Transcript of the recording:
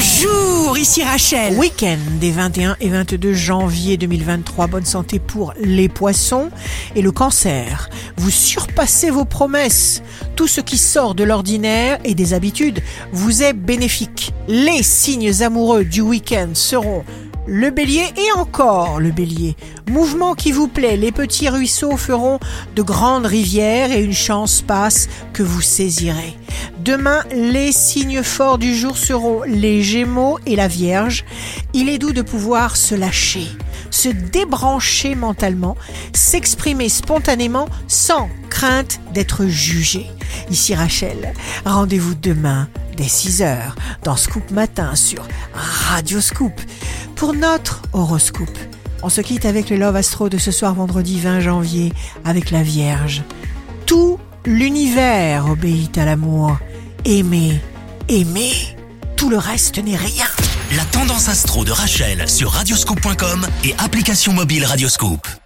Bonjour, ici Rachel. Week-end des 21 et 22 janvier 2023. Bonne santé pour les poissons et le cancer. Vous surpassez vos promesses. Tout ce qui sort de l'ordinaire et des habitudes vous est bénéfique. Les signes amoureux du week-end seront le bélier et encore le bélier. Mouvement qui vous plaît, les petits ruisseaux feront de grandes rivières et une chance passe que vous saisirez. Demain, les signes forts du jour seront les Gémeaux et la Vierge. Il est doux de pouvoir se lâcher, se débrancher mentalement, s'exprimer spontanément sans crainte d'être jugé. Ici Rachel, rendez-vous demain dès 6h dans Scoop Matin sur Radio Scoop pour notre horoscope. On se quitte avec le Love Astro de ce soir vendredi 20 janvier avec la Vierge. Tout l'univers obéit à l'amour. Aimer, aimer, tout le reste n'est rien. La tendance astro de Rachel sur radioscope.com et application mobile Radioscope.